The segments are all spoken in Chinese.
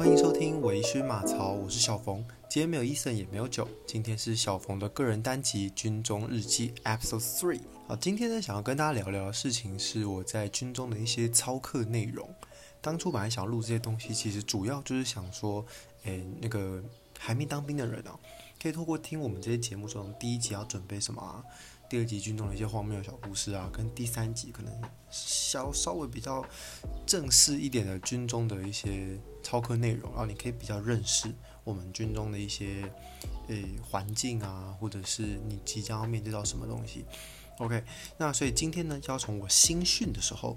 欢迎收听微醺马槽，我是小冯。今天没有伊森，也没有酒，今天是小冯的个人单集《军中日记》Episode Three。好，今天呢，想要跟大家聊聊的事情是我在军中的一些操课内容。当初本来想录这些东西，其实主要就是想说，诶，那个还没当兵的人啊，可以透过听我们这些节目中，第一集要准备什么啊？第二集军中的一些荒谬小故事啊，跟第三集可能稍稍微比较正式一点的军中的一些操课内容，然后你可以比较认识我们军中的一些诶环境啊，或者是你即将要面对到什么东西。OK，那所以今天呢，就要从我新训的时候，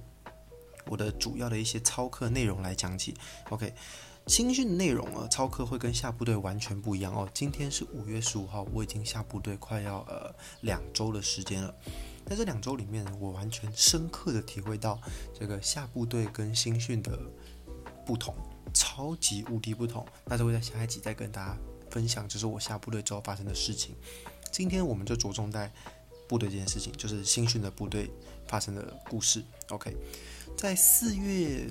我的主要的一些操课内容来讲起。OK。新训内容啊，操课会跟下部队完全不一样哦。今天是五月十五号，我已经下部队快要呃两周的时间了。在这两周里面，我完全深刻的体会到这个下部队跟新训的不同，超级无敌不同。那就会在下一集再跟大家分享，就是我下部队之后发生的事情。今天我们就着重在部队这件事情，就是新训的部队发生的故事。OK，在四月。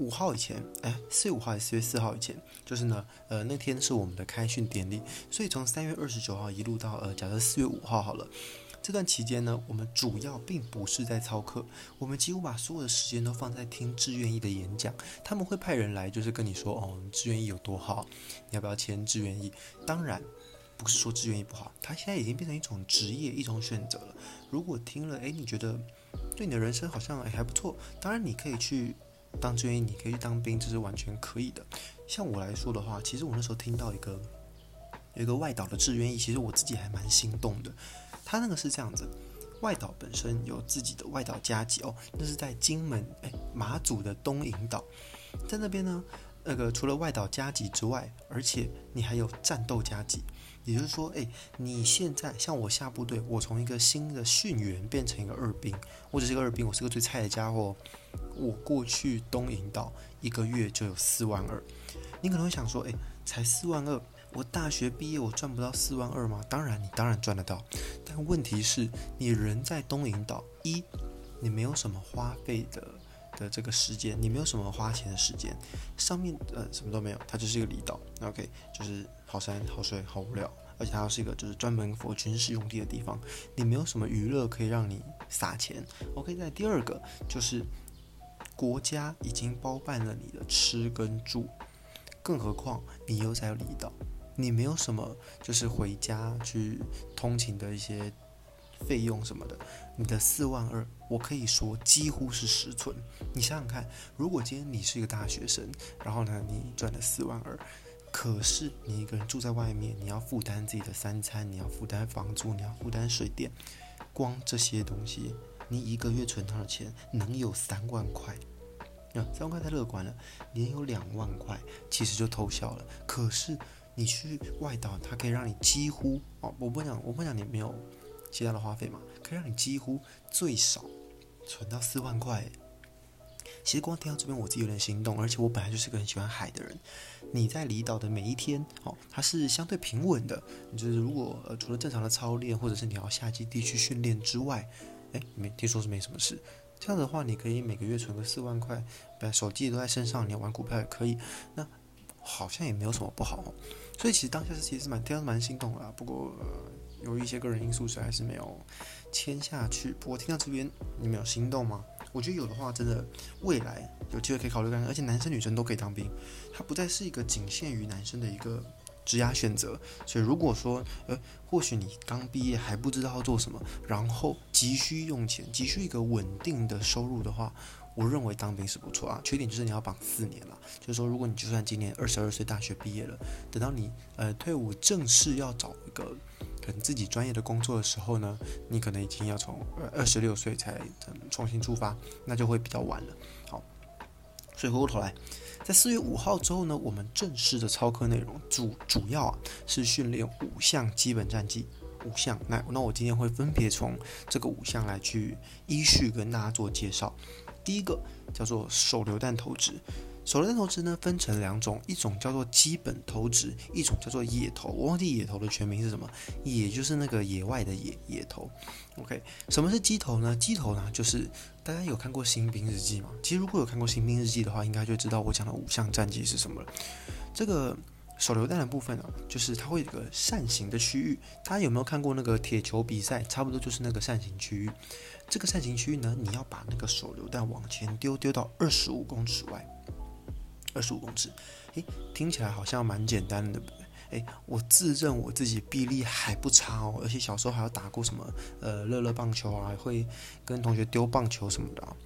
五号以前，哎，四月五号还是四月四号以前，就是呢，呃，那天是我们的开训典礼，所以从三月二十九号一路到呃，假设四月五号好了，这段期间呢，我们主要并不是在操课，我们几乎把所有的时间都放在听志愿役的演讲。他们会派人来，就是跟你说，哦，志愿役有多好，你要不要签志愿役？当然，不是说志愿役不好，它现在已经变成一种职业，一种选择了。如果听了，哎，你觉得对你的人生好像还不错，当然你可以去。当志愿，你可以去当兵，这是完全可以的。像我来说的话，其实我那时候听到一个有一个外岛的志愿役，其实我自己还蛮心动的。他那个是这样子，外岛本身有自己的外岛加级哦，那是在金门哎马祖的东引岛，在那边呢，那个除了外岛加级之外，而且你还有战斗加级。也就是说，哎，你现在像我下部队，我从一个新的训员变成一个二兵，我只是个二兵，我是个最菜的家伙。我过去东引岛一个月就有四万二，你可能会想说，哎，才四万二，我大学毕业我赚不到四万二吗？当然，你当然赚得到，但问题是，你人在东引岛，一，你没有什么花费的的这个时间，你没有什么花钱的时间，上面呃什么都没有，它就是一个离岛，OK，就是。好山好水好无聊，而且它又是一个就是专门 for 军事用地的地方，你没有什么娱乐可以让你撒钱。OK，在第二个就是国家已经包办了你的吃跟住，更何况你又在离岛，你没有什么就是回家去通勤的一些费用什么的，你的四万二，我可以说几乎是实存。你想想看，如果今天你是一个大学生，然后呢你赚了四万二。可是你一个人住在外面，你要负担自己的三餐，你要负担房租，你要负担水电，光这些东西，你一个月存到的钱能有三万块？啊，三万块太乐观了，年有两万块，其实就偷笑了。可是你去外岛，它可以让你几乎哦，我不讲，我不讲你没有其他的花费嘛，可以让你几乎最少存到四万块。其实光听到这边，我自己有点心动，而且我本来就是个很喜欢海的人。你在离岛的每一天，哦，它是相对平稳的。就是如果呃除了正常的操练，或者是你要下基地去训练之外，哎，没听说是没什么事。这样的话，你可以每个月存个四万块，把手机都在身上，你玩股票也可以。那好像也没有什么不好。所以其实当下是其实蛮听到蛮心动的，不过有一些个人因素，是还是没有签下去。不过听到这边，你们有心动吗？我觉得有的话，真的未来有机会可以考虑看看，而且男生女生都可以当兵，它不再是一个仅限于男生的一个职涯选择。所以如果说，呃，或许你刚毕业还不知道要做什么，然后急需用钱，急需一个稳定的收入的话，我认为当兵是不错啊。缺点就是你要绑四年了，就是说，如果你就算今年二十二岁大学毕业了，等到你呃退伍正式要找一个。可能自己专业的工作的时候呢，你可能已经要从二十六岁才重新出发，那就会比较晚了。好，所以回过头来，在四月五号之后呢，我们正式的操课内容主主要啊是训练五项基本战绩，五项。那那我今天会分别从这个五项来去依序跟大家做介绍。第一个叫做手榴弹投掷。手榴弹投掷呢分成两种，一种叫做基本投掷，一种叫做野投。我忘记野投的全名是什么，野就是那个野外的野野投。OK，什么是机头呢？机头呢就是大家有看过《新兵日记》吗？其实如果有看过《新兵日记》的话，应该就知道我讲的五项战绩是什么了。这个手榴弹的部分呢，就是它会有个扇形的区域。大家有没有看过那个铁球比赛？差不多就是那个扇形区域。这个扇形区域呢，你要把那个手榴弹往前丢，丢到二十五公尺外。二十五公尺，诶，听起来好像蛮简单的，对不对诶，我自认我自己臂力还不差哦，而且小时候还要打过什么呃乐乐棒球啊，会跟同学丢棒球什么的。啊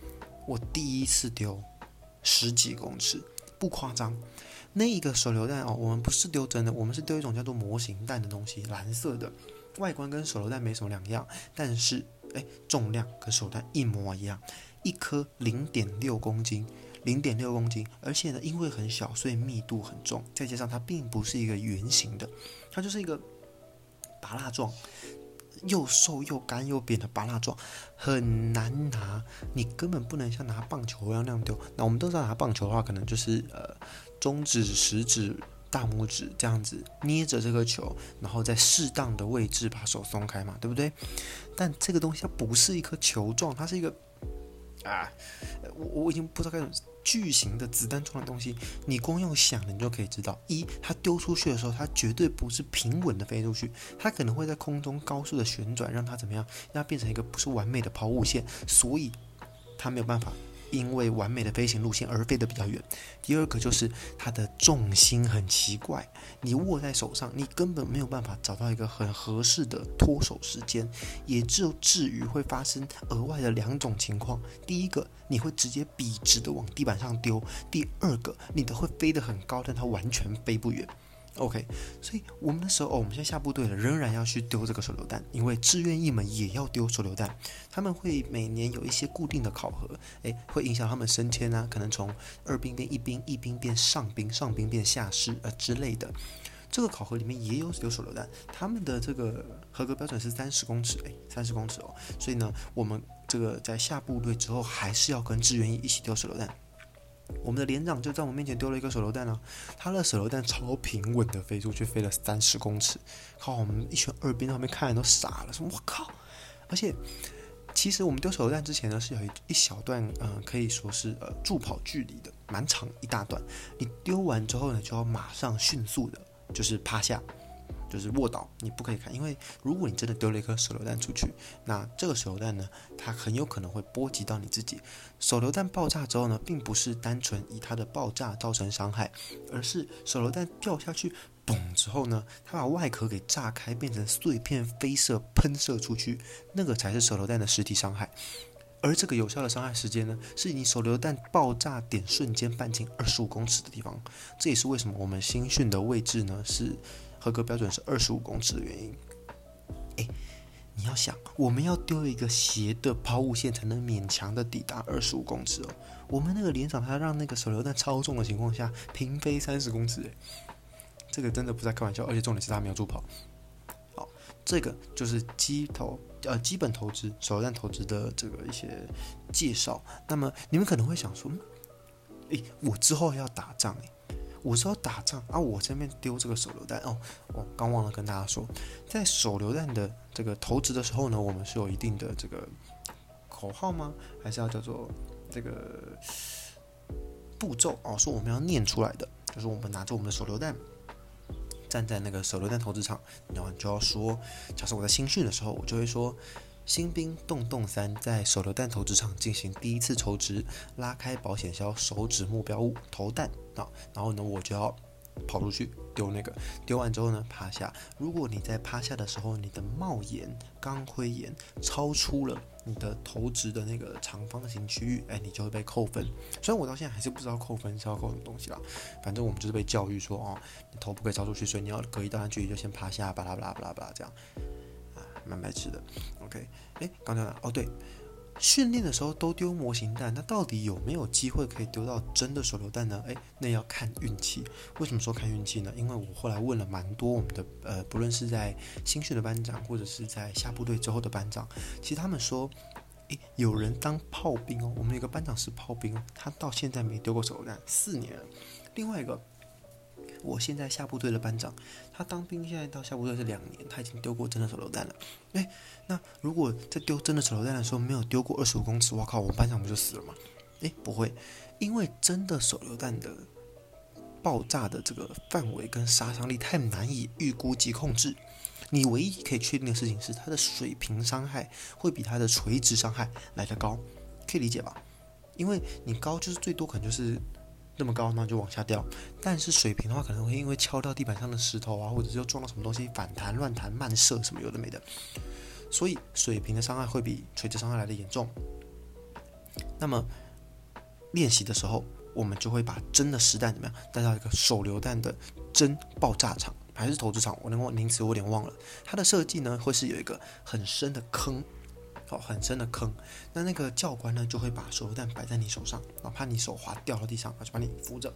我第一次丢十几公尺，不夸张。那一个手榴弹哦，我们不是丢真的，我们是丢一种叫做模型弹的东西，蓝色的，外观跟手榴弹没什么两样，但是诶，重量跟手榴弹一模一样，一颗零点六公斤。零点六公斤，而且呢，因为很小，所以密度很重，再加上它并不是一个圆形的，它就是一个拔蜡状，又瘦又干又扁的拔蜡状，很难拿，你根本不能像拿棒球一样那样丢。那我们都知道拿棒球的话，可能就是呃中指、食指、大拇指这样子捏着这个球，然后在适当的位置把手松开嘛，对不对？但这个东西它不是一颗球状，它是一个啊，我我已经不知道该怎么。巨型的子弹状的东西，你光用想的，你就可以知道：一，它丢出去的时候，它绝对不是平稳的飞出去，它可能会在空中高速的旋转，让它怎么样？让它变成一个不是完美的抛物线，所以它没有办法。因为完美的飞行路线而飞得比较远。第二个就是它的重心很奇怪，你握在手上，你根本没有办法找到一个很合适的脱手时间，也就至于会发生额外的两种情况：第一个，你会直接笔直的往地板上丢；第二个，你的会飞得很高，但它完全飞不远。OK，所以我们的时候，哦，我们现在下部队了，仍然要去丢这个手榴弹，因为志愿役们也要丢手榴弹。他们会每年有一些固定的考核，诶，会影响他们升迁啊，可能从二兵变一兵，一兵变上兵，上兵变下士呃之类的。这个考核里面也有丢手榴弹，他们的这个合格标准是三十公尺，诶，三十公尺哦。所以呢，我们这个在下部队之后，还是要跟志愿役一起丢手榴弹。我们的连长就在我们面前丢了一个手榴弹啊，他的手榴弹超平稳的飞出去，飞了三十公尺，靠我们一群二兵在旁边看人都傻了，说我靠！而且其实我们丢手榴弹之前呢，是有一一小段，嗯，可以说是呃助跑距离的，蛮长一大段。你丢完之后呢，就要马上迅速的，就是趴下。就是卧倒，你不可以看，因为如果你真的丢了一颗手榴弹出去，那这个手榴弹呢，它很有可能会波及到你自己。手榴弹爆炸之后呢，并不是单纯以它的爆炸造成伤害，而是手榴弹掉下去，嘣之后呢，它把外壳给炸开，变成碎片飞射喷射出去，那个才是手榴弹的实体伤害。而这个有效的伤害时间呢，是你手榴弹爆炸点瞬间半径二十五公尺的地方。这也是为什么我们新训的位置呢是。合格标准是二十五公尺的原因。诶，你要想，我们要丢一个斜的抛物线才能勉强的抵达二十五公尺哦。我们那个连长他让那个手榴弹超重的情况下平飞三十公尺，诶，这个真的不在开玩笑。而且重点是他没有助跑。好，这个就是机头呃基本投资手榴弹投资的这个一些介绍。那么你们可能会想说，诶，我之后要打仗诶。我是要打仗啊！我这边丢这个手榴弹哦，我刚忘了跟大家说，在手榴弹的这个投掷的时候呢，我们是有一定的这个口号吗？还是要叫做这个步骤哦？说我们要念出来的，就是我们拿着我们的手榴弹，站在那个手榴弹投掷场，然后你就要说，假设我在新训的时候，我就会说。新兵洞洞三在手榴弹投掷场进行第一次抽掷，拉开保险销，手指目标物投弹啊，然后呢，我就要跑出去丢那个，丢完之后呢，趴下。如果你在趴下的时候，你的帽檐、钢盔檐超出了你的投掷的那个长方形区域，哎，你就会被扣分。虽然我到现在还是不知道扣分是要扣什么东西啦，反正我们就是被教育说，哦，你头不可以超出去，所以你要隔一段距离就先趴下，巴拉巴拉巴拉巴拉这样。啊蛮白痴的，OK，哎，刚才哦对，训练的时候都丢模型弹，那到底有没有机会可以丢到真的手榴弹呢？哎，那要看运气。为什么说看运气呢？因为我后来问了蛮多我们的呃，不论是在新训的班长，或者是在下部队之后的班长，其实他们说，诶，有人当炮兵哦，我们有个班长是炮兵，他到现在没丢过手榴弹，四年。另外一个，我现在下部队的班长，他当兵现在到下部队是两年，他已经丢过真的手榴弹了。诶，那如果在丢真的手榴弹的时候没有丢过二十五公尺，我靠，我们班长不就死了吗？诶，不会，因为真的手榴弹的爆炸的这个范围跟杀伤力太难以预估及控制。你唯一可以确定的事情是，它的水平伤害会比它的垂直伤害来得高，可以理解吧？因为你高就是最多可能就是那么高，那就往下掉。但是水平的话，可能会因为敲到地板上的石头啊，或者是又撞到什么东西反弹、乱弹、慢射什么有的没的，所以水平的伤害会比垂直伤害来的严重。那么练习的时候，我们就会把真的实弹怎么样带到一个手榴弹的真爆炸场。还是投掷场，我那个名词我有点忘了。它的设计呢，会是有一个很深的坑，好，很深的坑。那那个教官呢，就会把手榴弹摆在你手上，哪怕你手滑掉到地上，他就把你扶着。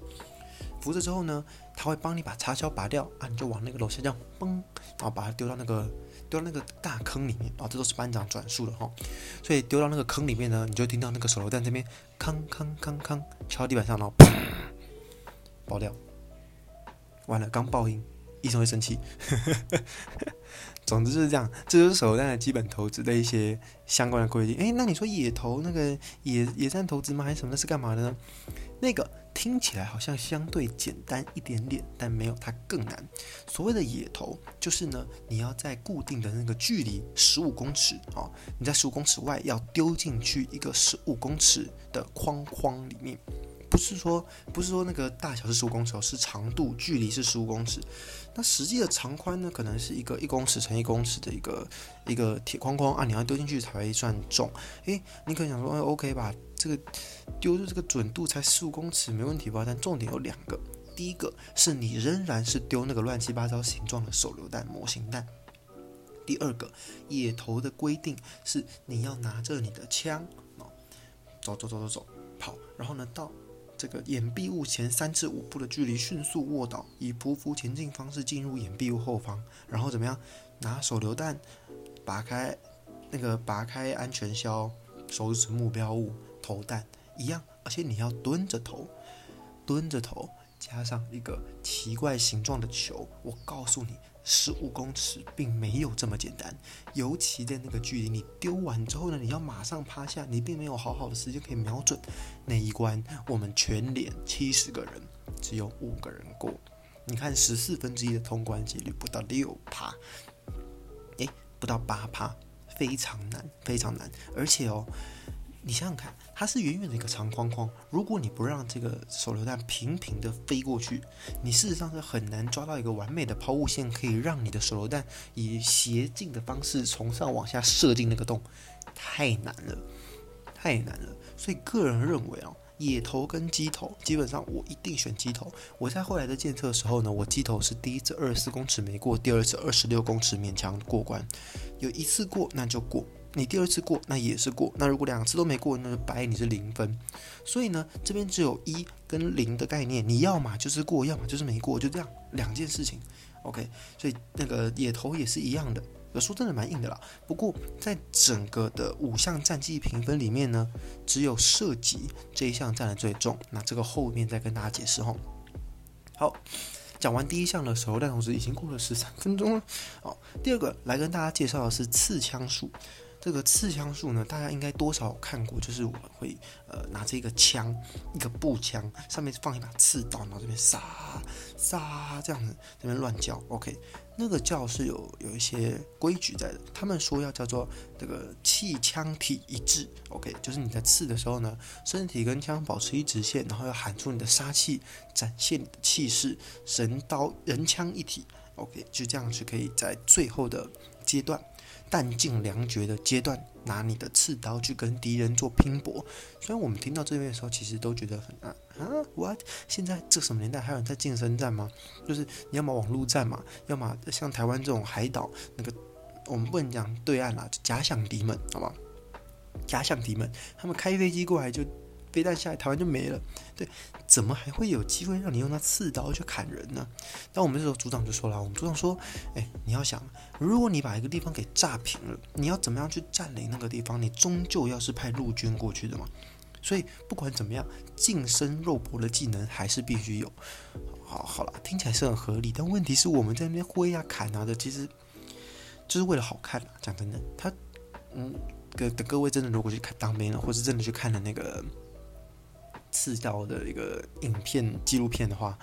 扶着之后呢，他会帮你把插销拔掉啊，你就往那个楼下这样嘣，然后把它丢到那个丢到那个大坑里面啊，这都是班长转述的哈。所以丢到那个坑里面呢，你就听到那个手榴弹这边吭吭吭吭敲地板上，然后砰爆掉。完了，刚爆音。医生会生气，总之就是这样，这就是手榴弹的基本投资的一些相关的规定。诶，那你说野投那个野野战投资吗？还是什么？那是干嘛的呢？那个听起来好像相对简单一点点，但没有它更难。所谓的野投，就是呢，你要在固定的那个距离十五公尺啊，你在十五公尺外要丢进去一个十五公尺的框框里面。不是说不是说那个大小是十五公尺，是长度距离是十五公尺。那实际的长宽呢，可能是一个一公尺乘一公尺的一个一个铁框框啊，你要丢进去才会算重。诶，你可能想说，哎，OK 吧，这个丢的这个准度才十五公尺，没问题吧？但重点有两个，第一个是你仍然是丢那个乱七八糟形状的手榴弹模型弹。第二个，野头的规定是你要拿着你的枪哦，走走走走走跑，然后呢到。这个掩蔽物前三至五步的距离，迅速卧倒，以匍匐前进方式进入掩蔽物后方，然后怎么样？拿手榴弹拔开那个拔开安全销，手指目标物投弹一样，而且你要蹲着投，蹲着投，加上一个奇怪形状的球，我告诉你。十五公尺并没有这么简单，尤其在那个距离，你丢完之后呢，你要马上趴下，你并没有好好的时间可以瞄准那一关。我们全连七十个人，只有五个人过。你看十四分之一的通关几率不到六趴，诶，不到八趴，非常难，非常难，而且哦。你想想看，它是远远的一个长框框。如果你不让这个手榴弹平平的飞过去，你事实上是很难抓到一个完美的抛物线，可以让你的手榴弹以斜进的方式从上往下射进那个洞，太难了，太难了。所以个人认为啊，野头跟机头，基本上我一定选机头。我在后来的检测的时候呢，我机头是第一次二十四公尺没过，第二次二十六公尺勉强过关，有一次过那就过。你第二次过，那也是过。那如果两次都没过，那就白，你是零分。所以呢，这边只有一跟零的概念，你要么就是过，要么就是没过，就这样两件事情。OK，所以那个野头也是一样的。说真的蛮硬的啦。不过在整个的五项战绩评分里面呢，只有射击这一项占的最重。那这个后面再跟大家解释哈。好。讲完第一项的时候，但同时已经过了十三分钟了。好，第二个来跟大家介绍的是刺枪术。这个刺枪术呢，大家应该多少看过，就是我们会呃拿着一个枪，一个步枪，上面放一把刺刀，然后这边杀杀这样子，这边乱叫。OK。那个叫是有有一些规矩在的，他们说要叫做这个气枪体一致，OK，就是你在刺的时候呢，身体跟枪保持一直线，然后要喊出你的杀气，展现你的气势，神刀人枪一体，OK，就这样是可以在最后的阶段。弹尽粮绝的阶段，拿你的刺刀去跟敌人做拼搏。虽然我们听到这边的时候，其实都觉得很啊啊，what？现在这什么年代还有人在近身战吗？就是你要么网络战嘛，要么像台湾这种海岛那个，我们不能讲对岸啦，假想敌们，好不好？假想敌们，他们开飞机过来就飞弹下来，台湾就没了。对，怎么还会有机会让你用那刺刀去砍人呢？那我们这时候组长就说了，我们组长说，哎，你要想，如果你把一个地方给炸平了，你要怎么样去占领那个地方？你终究要是派陆军过去的嘛。所以不管怎么样，近身肉搏的技能还是必须有。好，好了，听起来是很合理，但问题是我们在那边挥啊砍啊的，其实就是为了好看。讲真的，他，嗯，各各位真的如果去看当兵了，或是真的去看了那个刺刀的一个影片纪录片的话，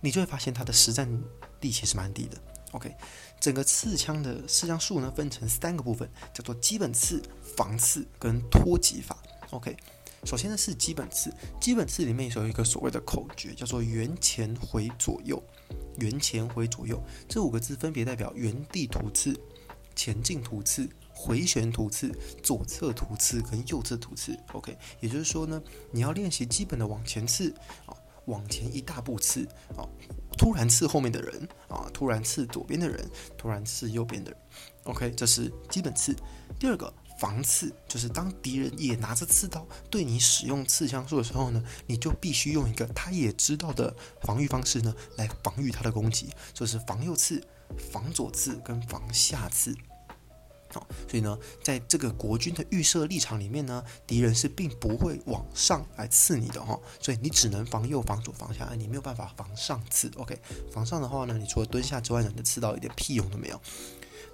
你就会发现它的实战力其实蛮低的。OK，整个刺枪的刺枪术呢，分成三个部分，叫做基本刺、防刺跟脱击法。OK。首先呢是基本刺，基本刺里面有一个所谓的口诀，叫做“圆前回左右”，圆前回左右这五个字分别代表原地突刺、前进突刺、回旋突刺、左侧突刺跟右侧突刺。OK，也就是说呢，你要练习基本的往前刺啊，往前一大步刺啊，突然刺后面的人啊，突然刺左边的人，突然刺右边的人。OK，这是基本刺。第二个。防刺就是当敌人也拿着刺刀对你使用刺枪术的时候呢，你就必须用一个他也知道的防御方式呢来防御他的攻击，就是防右刺、防左刺跟防下刺。所以呢，在这个国军的预设立场里面呢，敌人是并不会往上来刺你的哈，所以你只能防右、防左、防下，你没有办法防上刺。OK，防上的话呢，你除了蹲下之外呢，你的刺刀一点屁用都没有。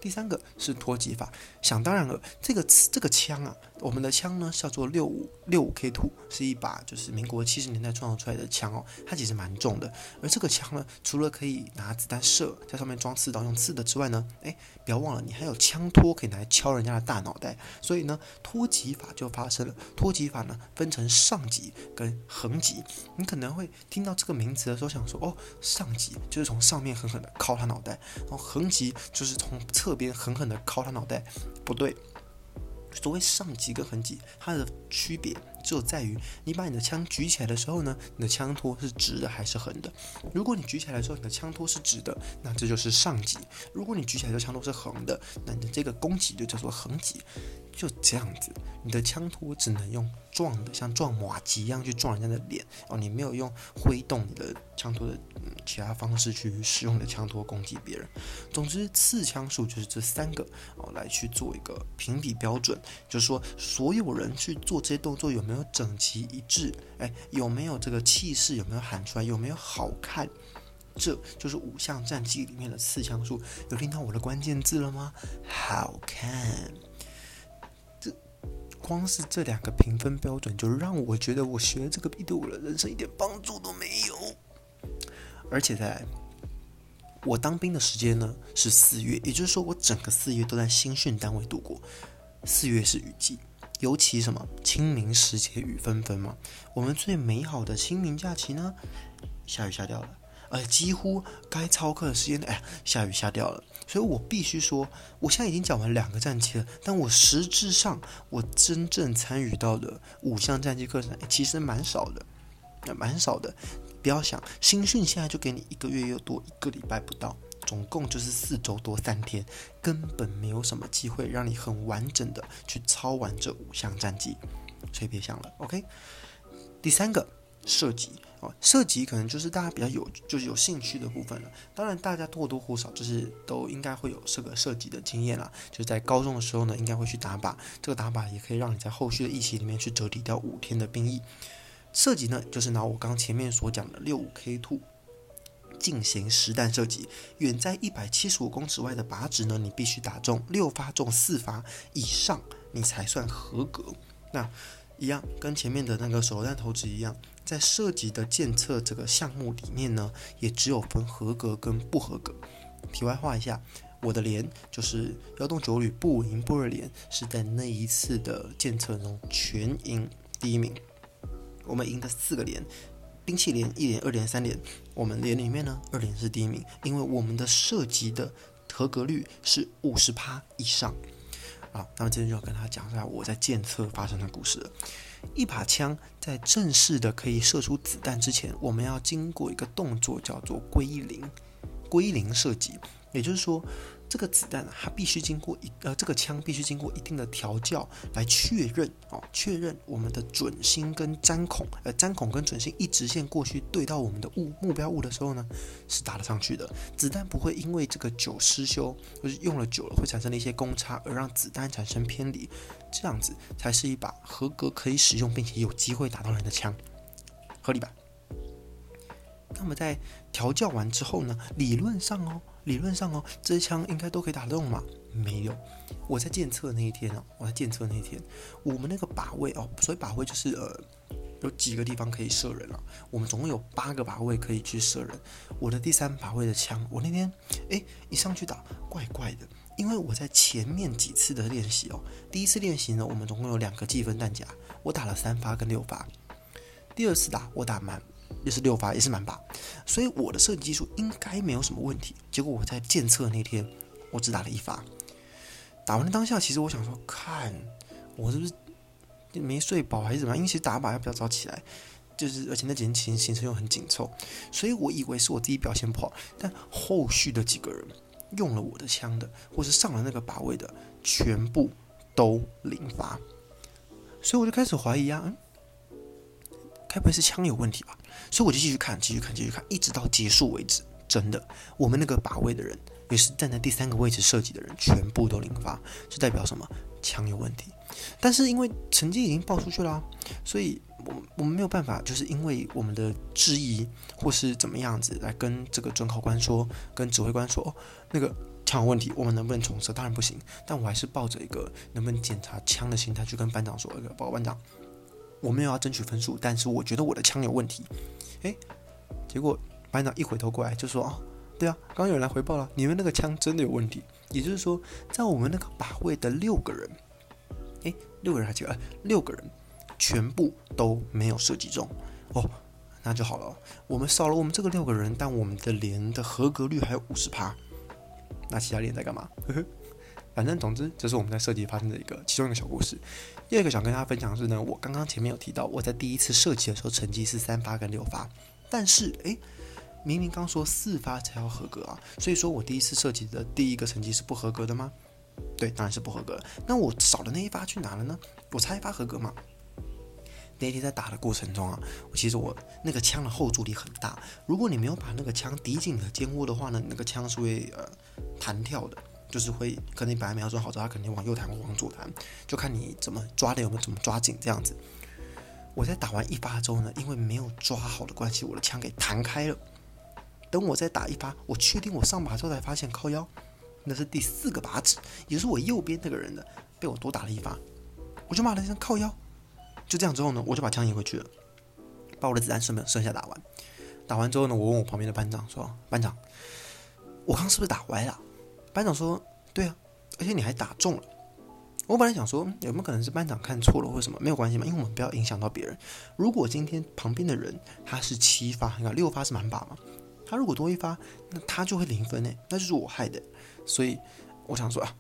第三个是脱击法，想当然了，这个这个枪啊，我们的枪呢叫做六五六五 K Two，是一把就是民国七十年代创造出来的枪哦，它其实蛮重的。而这个枪呢，除了可以拿子弹射，在上面装刺刀用刺的之外呢，哎，不要忘了你还有枪托可以拿来敲人家的大脑袋。所以呢，托击法就发生了。托击法呢分成上级跟横级，你可能会听到这个名词的时候想说，哦，上级就是从上面狠狠的敲他脑袋，然后横级就是从。侧边狠狠的敲他脑袋，不对。所谓上级跟横级，它的区别就在于，你把你的枪举起来的时候呢，你的枪托是直的还是横的。如果你举起来的时候，你的枪托是直的，那这就是上级；如果你举起来的枪托是横的，那你的这个攻击就叫做横级。就这样子，你的枪托只能用撞的，像撞马吉一样去撞人家的脸哦。你没有用挥动你的枪托的嗯其他方式去使用你的枪托攻击别人。总之，刺枪术就是这三个哦，来去做一个评比标准，就是说所有人去做这些动作有没有整齐一致？哎，有没有这个气势？有没有喊出来？有没有好看？这就是五项战绩里面的刺枪术。有听到我的关键字了吗？好看。光是这两个评分标准，就让我觉得我学这个币对我的人生一点帮助都没有。而且在，我当兵的时间呢是四月，也就是说我整个四月都在新训单位度过。四月是雨季，尤其什么清明时节雨纷纷嘛。我们最美好的清明假期呢，下雨下掉了。呃，几乎该操课的时间，哎，下雨下掉了，所以我必须说，我现在已经讲完两个战绩了，但我实质上我真正参与到的五项战绩课程，其实蛮少的，蛮少的。不要想新训现在就给你一个月又多一个礼拜不到，总共就是四周多三天，根本没有什么机会让你很完整的去操完这五项战绩，所以别想了。OK，第三个射击。射击可能就是大家比较有就是有兴趣的部分了。当然，大家或多或少就是都应该会有这个射击的经验啦。就在高中的时候呢，应该会去打靶。这个打靶也可以让你在后续的疫情里面去折抵掉五天的兵役。射击呢，就是拿我刚前面所讲的六五 K two 进行实弹射击。远在一百七十五公尺外的靶纸呢，你必须打中六发中四发以上，你才算合格。那一样跟前面的那个手榴弹投掷一样。在涉及的检测这个项目里面呢，也只有分合格跟不合格。题外话一下，我的连就是幺洞九旅不赢不二连，是在那一次的检测中全营第一名。我们赢的四个连，兵器连一连、二连、三连，我们连里面呢，二连是第一名，因为我们的涉及的合格率是五十趴以上。啊，那么今天就要跟他讲一下我在检测发生的故事了。一把枪在正式的可以射出子弹之前，我们要经过一个动作，叫做归零。归零射击，也就是说。这个子弹它必须经过一呃，这个枪必须经过一定的调教来确认哦，确认我们的准心跟粘孔，呃，粘孔跟准心一直线过去对到我们的物目标物的时候呢，是打得上去的。子弹不会因为这个久失修，或是用了久了会产生的一些公差而让子弹产生偏离，这样子才是一把合格可以使用并且有机会打到人的枪，合理吧？那么在调教完之后呢，理论上哦。理论上哦，这些枪应该都可以打得动嘛？没有，我在检测那一天哦，我在检测那一天，我们那个靶位哦，所以靶位就是呃，有几个地方可以射人了。我们总共有八个靶位可以去射人。我的第三靶位的枪，我那天哎一上去打，怪怪的，因为我在前面几次的练习哦，第一次练习呢，我们总共有两个计分弹夹，我打了三发跟六发。第二次打我打满。也是六发，也是满把，所以我的射击技术应该没有什么问题。结果我在检测那天，我只打了一发。打完的当下，其实我想说，看我是不是没睡饱还是怎么样？因为其实打靶要比较早起来，就是而且那几天行行程又很紧凑，所以我以为是我自己表现不好。但后续的几个人用了我的枪的，或是上了那个靶位的，全部都零发，所以我就开始怀疑啊。该不会是枪有问题吧？所以我就继续看，继续看，继续看，一直到结束为止。真的，我们那个把位的人，也是站在第三个位置射击的人，全部都零发，这代表什么？枪有问题。但是因为成绩已经报出去了，所以我我们没有办法，就是因为我们的质疑或是怎么样子来跟这个准考官说，跟指挥官说，那个枪有问题，我们能不能重射？当然不行。但我还是抱着一个能不能检查枪的心态去跟班长说，一个报告班长。我没有要争取分数，但是我觉得我的枪有问题。诶，结果班长一回头过来就说：“哦，对啊，刚刚有人来回报了，你们那个枪真的有问题。也就是说，在我们那个靶位的六个人，诶，六个人还几个？六个人全部都没有射击中。哦，那就好了。我们少了我们这个六个人，但我们的连的合格率还有五十趴。那其他连在干嘛？呵呵。反正总之，这是我们在设计发生的一个其中一个小故事。第二个想跟大家分享的是呢，我刚刚前面有提到，我在第一次设计的时候成绩是三发跟六发，但是诶，明明刚说四发才要合格啊，所以说我第一次设计的第一个成绩是不合格的吗？对，当然是不合格。那我少的那一发去哪了呢？我差一发合格嘛？那天在打的过程中啊，其实我那个枪的后阻力很大，如果你没有把那个枪抵紧你的肩窝的话呢，那个枪是会呃弹跳的。就是会，可能你本来瞄准好之后，它肯定往右弹或往左弹，就看你怎么抓的有没有怎么抓紧这样子。我在打完一发之后呢，因为没有抓好的关系，我的枪给弹开了。等我再打一发，我确定我上把之后才发现靠腰，那是第四个靶子，也是我右边那个人的，被我多打了一发，我就骂了一声靠腰。就这样之后呢，我就把枪移回去了，把我的子弹剩剩下打完。打完之后呢，我问我旁边的班长说：“班长，我刚是不是打歪了？”班长说：“对啊，而且你还打中了。”我本来想说有没有可能是班长看错了或者什么，没有关系嘛，因为我们不要影响到别人。如果今天旁边的人他是七发，你看六发是满把嘛，他如果多一发，那他就会零分呢，那就是我害的。所以我想说啊，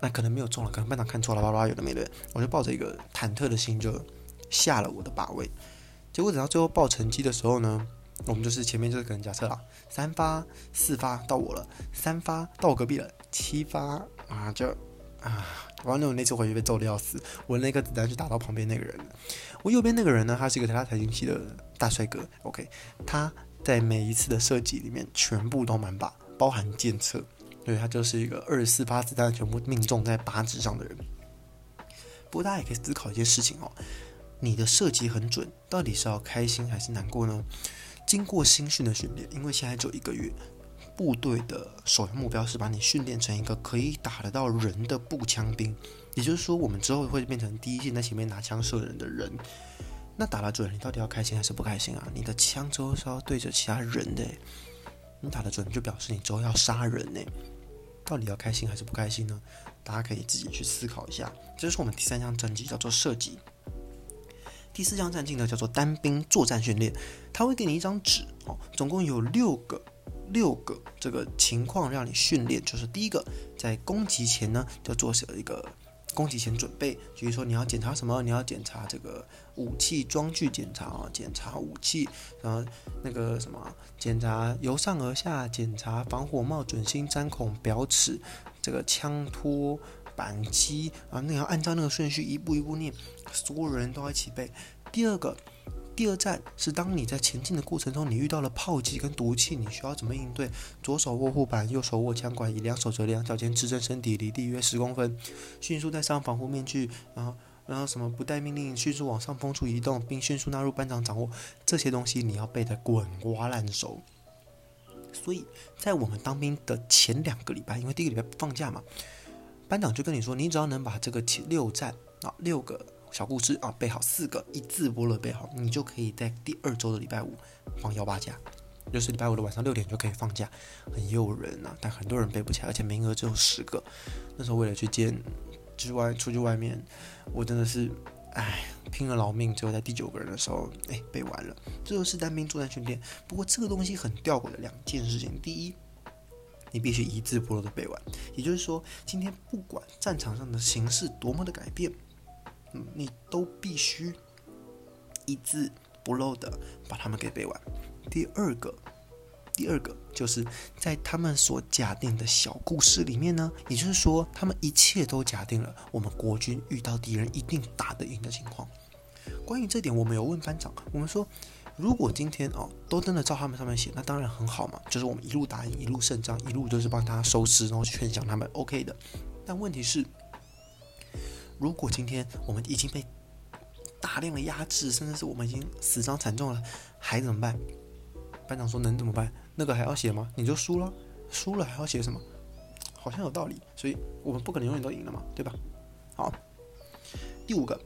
那可能没有中了，可能班长看错了，叭叭有的没的，我就抱着一个忐忑的心就下了我的把位。结果等到最后报成绩的时候呢？我们就是前面就是可能假设啦，三发四发到我了，三发到我隔壁了，七发啊就啊，完了我那次回去被揍的要死，我那个子弹就打到旁边那个人。我右边那个人呢，他是一个台大财经系的大帅哥，OK，他在每一次的射击里面全部都满靶，包含检测，对他就是一个二十四发子弹全部命中在靶纸上的人。不过大家也可以思考一件事情哦，你的射击很准，到底是要开心还是难过呢？经过新训的训练，因为现在只有一个月，部队的首要目标是把你训练成一个可以打得到人的步枪兵。也就是说，我们之后会变成第一线在前面拿枪射人的人。那打得准，你到底要开心还是不开心啊？你的枪之后是要对着其他人的，你打得准就表示你之后要杀人呢。到底要开心还是不开心呢？大家可以自己去思考一下。这是我们第三项战绩，叫做射击。第四项战绩呢，叫做单兵作战训练，他会给你一张纸哦，总共有六个六个这个情况让你训练，就是第一个在攻击前呢，要做一个攻击前准备，比如说你要检查什么？你要检查这个武器装具检查啊，检查武器，然后那个什么，检查由上而下，检查防火帽、准心、粘孔、表尺，这个枪托、扳机啊，那要按照那个顺序一步一步念，所有人都要一起背。第二个。第二站是当你在前进的过程中，你遇到了炮击跟毒气，你需要怎么应对？左手握护板，右手握枪管，以两手折两脚尖支撑身体，离地约十公分，迅速戴上防护面具，然后，然后什么不带命令，迅速往上风处移动，并迅速纳入班长掌握这些东西，你要背得滚瓜烂熟。所以在我们当兵的前两个礼拜，因为第一个礼拜放假嘛，班长就跟你说，你只要能把这个六站啊六个。小故事啊，背好四个一字波了背好，你就可以在第二周的礼拜五放幺八假，就是礼拜五的晚上六点就可以放假，很诱人啊！但很多人背不起来，而且名额只有十个。那时候为了去见，之外出去外面，我真的是唉，拼了老命，只有在第九个人的时候，哎，背完了。这就是单兵作战训练。不过这个东西很吊诡的两件事情：第一，你必须一字不漏的背完，也就是说，今天不管战场上的形势多么的改变。你都必须一字不漏的把他们给背完。第二个，第二个就是在他们所假定的小故事里面呢，也就是说，他们一切都假定了我们国军遇到敌人一定打得赢的情况。关于这点，我们有问班长，我们说，如果今天哦都真的照他们上面写，那当然很好嘛，就是我们一路打赢，一路胜仗，一路就是帮他收尸，然后劝降他们，OK 的。但问题是。如果今天我们已经被大量的压制，甚至是我们已经死伤惨重了，还怎么办？班长说能怎么办？那个还要写吗？你就输了，输了还要写什么？好像有道理，所以我们不可能永远都赢了嘛，对吧？好，第五个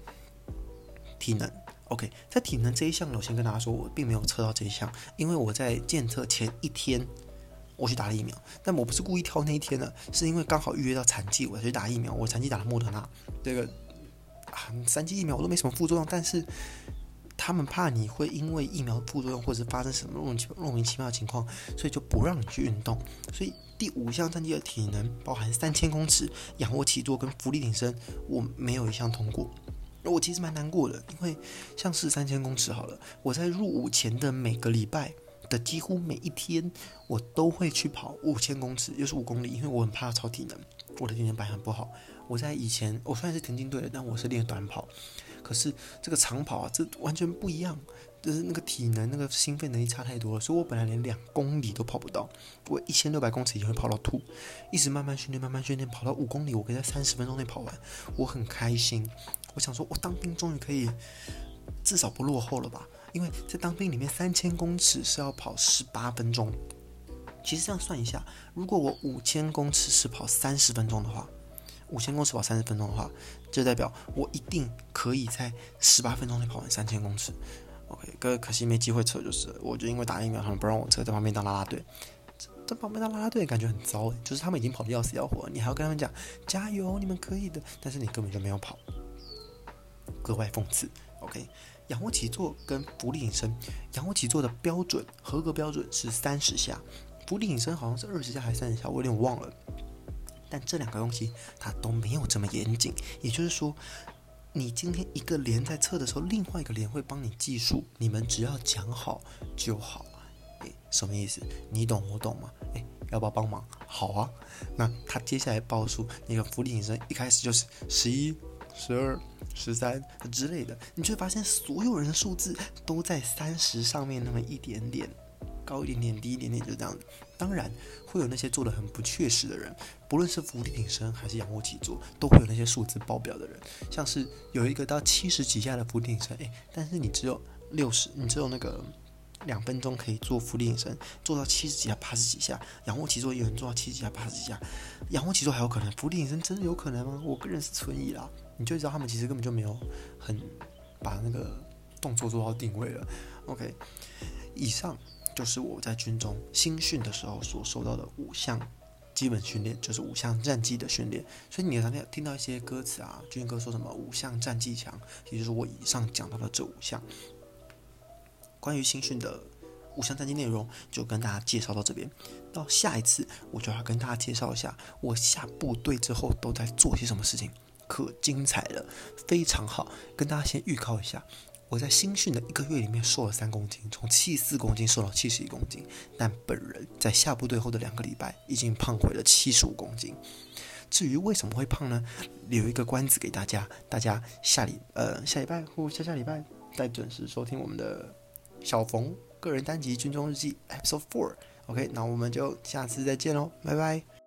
体能，OK，在体能这一项，我先跟大家说，我并没有测到这一项，因为我在检测前一天。我去打了疫苗，但我不是故意挑那一天的，是因为刚好预约到残疾，我才去打疫苗。我残疾打了莫德纳，这个啊，三剂疫苗我都没什么副作用，但是他们怕你会因为疫苗副作用或者是发生什么莫名其莫名其妙的情况，所以就不让你去运动。所以第五项战绩的体能包含三千公尺仰卧起坐跟浮力挺身，我没有一项通过。我其实蛮难过的，因为像是三千公尺好了，我在入伍前的每个礼拜。的几乎每一天，我都会去跑五千公尺，又是五公里，因为我很怕超体能，我的体能板很不好。我在以前，我虽然是田径队的，但我是练短跑。可是这个长跑啊，这完全不一样，就是那个体能、那个心肺能力差太多了。所以我本来连两公里都跑不到，我一千六百公尺也会跑到吐。一直慢慢训练，慢慢训练，跑到五公里，我可以在三十分钟内跑完，我很开心。我想说，我当兵终于可以，至少不落后了吧。因为在当兵里面，三千公尺是要跑十八分钟。其实这样算一下，如果我五千公尺是跑三十分钟的话，五千公尺跑三十分钟的话，就代表我一定可以在十八分钟内跑完三千公尺。OK，哥，可惜没机会测，就是我就因为打疫苗，他们不让我测，在旁边当啦啦队。在旁边当啦啦队感觉很糟，就是他们已经跑得要死要活，你还要跟他们讲加油，你们可以的，但是你根本就没有跑，格外讽刺。OK。仰卧起坐跟浮力挺身，仰卧起坐的标准合格标准是三十下，浮力挺身好像是二十下还是三十下，我有点忘了。但这两个东西它都没有这么严谨，也就是说，你今天一个连在测的时候，另外一个连会帮你计数，你们只要讲好就好。诶，什么意思？你懂我懂吗？诶，要不要帮忙？好啊。那他接下来报数，那个浮力挺身一开始就是十一。十二、十三之类的，你就会发现所有人的数字都在三十上面那么一点点，高一点点，低一点点，就这样子。当然会有那些做的很不确实的人，不论是伏地挺身还是仰卧起坐，都会有那些数字爆表的人。像是有一个到七十几下的伏地挺身，诶，但是你只有六十，你只有那个两分钟可以做伏地挺身，做到七十几下、八十几下。仰卧起坐也能做到七十几下、八十几下。仰卧起坐还有可能，伏地挺身真的有可能吗？我个人是存疑啦。你就知道他们其实根本就没有很把那个动作做到定位了。OK，以上就是我在军中新训的时候所受到的五项基本训练，就是五项战技的训练。所以你常常听到一些歌词啊，军歌说什么五项战技强，也就是我以上讲到的这五项。关于新训的五项战技内容，就跟大家介绍到这边。到下一次，我就要跟大家介绍一下我下部队之后都在做些什么事情。可精彩了，非常好。跟大家先预告一下，我在新训的一个月里面瘦了三公斤，从七十四公斤瘦到七十一公斤。但本人在下部队后的两个礼拜，已经胖回了七十五公斤。至于为什么会胖呢？留一个关子给大家，大家下礼呃下礼拜或下下礼拜再准时收听我们的小冯个人单集《军中日记》Episode Four。OK，那我们就下次再见喽，拜拜。